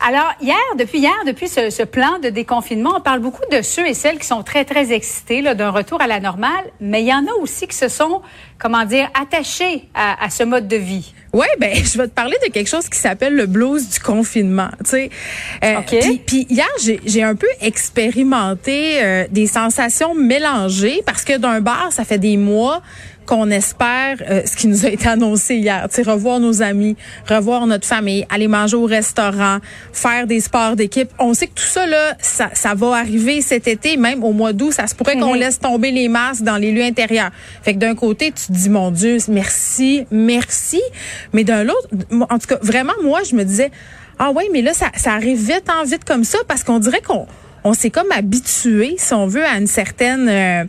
Alors, hier, depuis hier, depuis ce, ce, plan de déconfinement, on parle beaucoup de ceux et celles qui sont très, très excités d'un retour à la normale, mais il y en a aussi qui se sont, comment dire, attachés à, à ce mode de vie. Oui, ben je vais te parler de quelque chose qui s'appelle le blues du confinement. Tu sais, euh, OK. Puis hier, j'ai un peu expérimenté euh, des sensations mélangées parce que d'un bar, ça fait des mois qu'on espère euh, ce qui nous a été annoncé hier, tu sais, revoir nos amis, revoir notre famille, aller manger au restaurant, faire des sports d'équipe. On sait que tout ça là, ça, ça va arriver cet été, même au mois d'août, ça se pourrait qu'on laisse tomber les masques dans les lieux intérieurs. Fait que d'un côté, tu te dis mon Dieu, merci, merci, mais d'un autre, en tout cas, vraiment moi, je me disais ah ouais, mais là ça, ça arrive vite en vite comme ça parce qu'on dirait qu'on on s'est comme habitué, si on veut, à une certaine euh,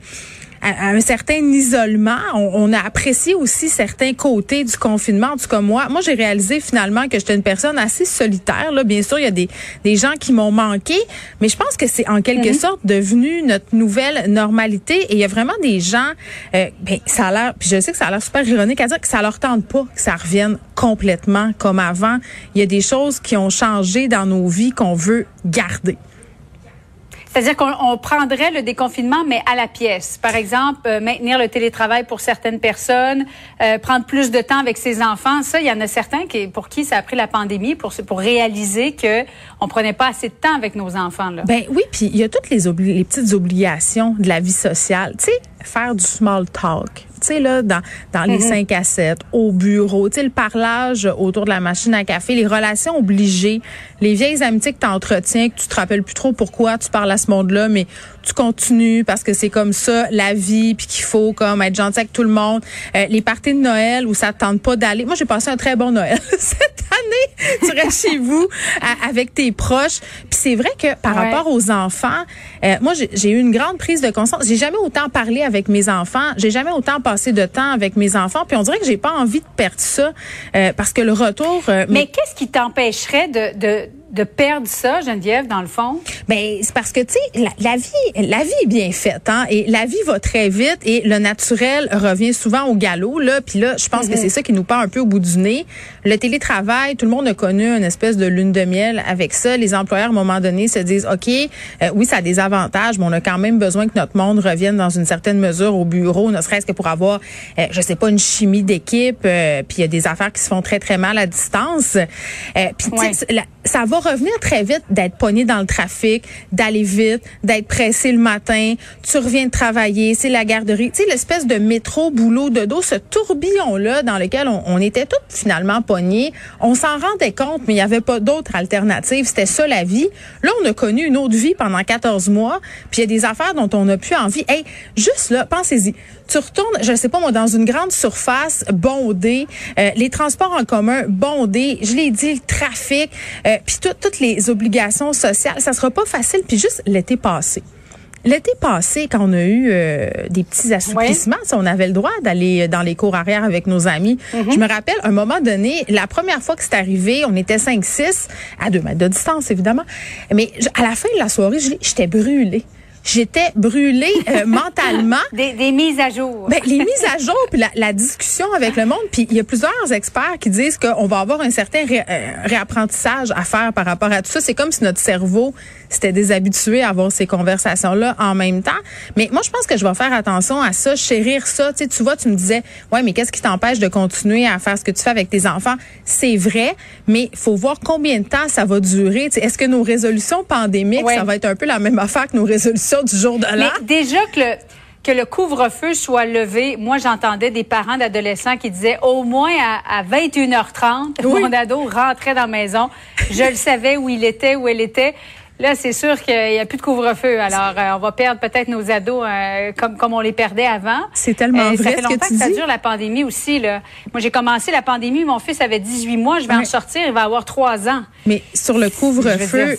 à, un certain isolement. On, on, a apprécié aussi certains côtés du confinement. En tout cas, moi, moi j'ai réalisé finalement que j'étais une personne assez solitaire. Là. Bien sûr, il y a des, des gens qui m'ont manqué, mais je pense que c'est en quelque mm -hmm. sorte devenu notre nouvelle normalité. Et il y a vraiment des gens, euh, ben, ça a l'air, puis je sais que ça a l'air super ironique à dire que ça leur tente pas que ça revienne complètement comme avant. Il y a des choses qui ont changé dans nos vies qu'on veut garder. C'est-à-dire qu'on prendrait le déconfinement, mais à la pièce. Par exemple, euh, maintenir le télétravail pour certaines personnes, euh, prendre plus de temps avec ses enfants. Ça, il y en a certains qui, pour qui ça a pris la pandémie pour, pour réaliser que on prenait pas assez de temps avec nos enfants. Là. Ben oui, puis il y a toutes les, les petites obligations de la vie sociale. Tu sais, faire du small talk. Tu sais, là, dans, dans les Mm-hmm. 5 à 7, au bureau, tu sais, le parlage autour de la machine à café, les relations obligées, les vieilles amitiés que tu entretiens, que tu te rappelles plus trop pourquoi tu parles à ce monde-là, mais tu continues parce que c'est comme ça la vie, puis qu'il faut comme être gentil avec tout le monde. Euh, les parties de Noël où ça te tente pas d'aller. Moi, j'ai passé un très bon Noël cette année. Tu restes chez vous à, avec tes proches. Puis c'est vrai que par Ouais. rapport aux enfants, euh, moi, j'ai j'ai eu une grande prise de conscience. J'ai jamais autant parlé avec mes enfants. J'ai jamais autant passé de temps avec mes enfants. Puis on dirait que j'ai pas envie de perdre ça euh, parce que le retour. euh, Mais qu'est-ce qui t'empêcherait de, de, de perdre ça, Geneviève, dans le fond? Ben c'est parce que tu sais la, la vie la vie est bien faite hein et la vie va très vite et le naturel revient souvent au galop là puis là je pense que c'est ça qui nous part un peu au bout du nez. Le télétravail, tout le monde a connu une espèce de lune de miel avec ça. Les employeurs à un moment donné se disent OK, euh, oui, ça a des avantages, mais on a quand même besoin que notre monde revienne dans une certaine mesure au bureau, ne serait-ce que pour avoir euh, je sais pas une chimie d'équipe euh, puis il y a des affaires qui se font très très mal à distance. Euh, puis Ouais. Ça va revenir très vite d'être pogné dans le trafic, d'aller vite, d'être pressé le matin. Tu reviens de travailler, c'est la garderie. Tu sais, l'espèce de métro, boulot, de dos, ce tourbillon-là dans lequel on, on était tous finalement pognés. On s'en rendait compte, mais il n'y avait pas d'autre alternative. C'était ça la vie. Là, on a connu une autre vie pendant 14 mois, puis il y a des affaires dont on n'a plus envie. Hey, juste là, pensez-y. Tu retournes, je sais pas moi, dans une grande surface bondée, euh, les transports en commun bondés, je l'ai dit, le trafic, euh, puis tout- toutes les obligations sociales, ça sera pas facile. Puis juste l'été passé. L'été passé, quand on a eu euh, des petits assouplissements, si on avait le droit d'aller dans les cours arrière avec nos amis. Je me rappelle, à un moment donné, la première fois que c'est arrivé, on était 5-6, à deux mètres de distance, évidemment. Mais à la fin de la soirée, j'étais brûlée. J'étais brûlée euh, mentalement. Des, des mises à jour. Ben, les mises à jour puis la, la discussion avec le monde puis il y a plusieurs experts qui disent qu'on va avoir un certain ré- euh, réapprentissage à faire par rapport à tout ça c'est comme si notre cerveau s'était déshabitué à avoir ces conversations là en même temps mais moi je pense que je vais faire attention à ça chérir ça tu sais tu vois tu me disais ouais mais qu'est-ce qui t'empêche de continuer à faire ce que tu fais avec tes enfants? C'est vrai mais faut voir combien de temps ça va durer Tu sais, est-ce que nos résolutions pandémiques Ouais. ça va être un peu la même affaire que nos résolutions du jour de Mais l'an déjà que le que le couvre-feu soit levé. Moi, j'entendais des parents d'adolescents qui disaient au moins à, 21h30, mon ado rentrait dans la maison. Je le savais où il était, où elle était. Là, c'est sûr qu'il n'y a plus de couvre-feu. Alors, euh, on va perdre peut-être nos ados euh, comme comme on les perdait avant. C'est tellement euh, vrai Ça fait longtemps que, ça dure la pandémie aussi. Là. Moi, j'ai commencé la pandémie. Mon fils avait 18 mois. Je vais en sortir. Il va avoir 3 ans. Mais sur le couvre-feu,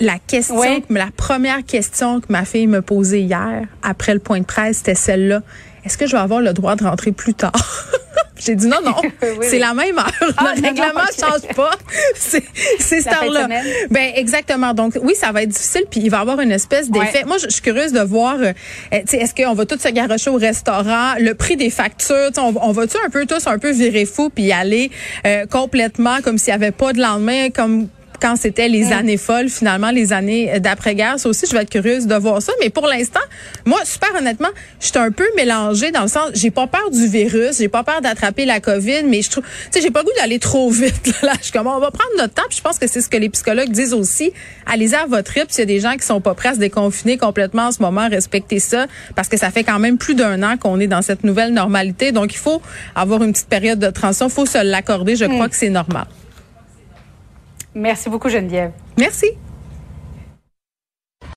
la question, la première question que ma fille me posait hier après le point de presse, c'était celle-là. Est-ce que je vais avoir le droit de rentrer plus tard? J'ai dit non, non, c'est la même heure. Ah, le règlement ne change pas. C'est cette heure-là. Ben exactement. Donc oui, ça va être difficile, puis il va y avoir une espèce d'effet. Moi, je suis curieuse de voir. Euh, est-ce qu'on va tous se garocher au restaurant, le prix des factures, on, on va-tu un peu tous un peu virer fou puis y aller euh, complètement comme s'il n'y avait pas de lendemain, comme quand c'était les années folles, finalement, les années d'après-guerre. Ça aussi, je vais être curieuse de voir ça. Mais pour l'instant, moi, super honnêtement, je suis un peu mélangée dans le sens, j'ai pas peur du virus, j'ai pas peur d'attraper la COVID, mais je trouve, tu sais, j'ai pas le goût d'aller trop vite. Là, je suis comme, on va prendre notre temps. Puis je pense que c'est ce que les psychologues disent aussi. Allez-y à votre rythme. S'il y a des gens qui sont pas prêts à se déconfiner complètement en ce moment, respectez ça, parce que ça fait quand même plus d'un an qu'on est dans cette nouvelle normalité. Donc, il faut avoir une petite période de transition. Il faut se l'accorder. Je crois mm. que c'est normal. Merci beaucoup, Geneviève. Merci.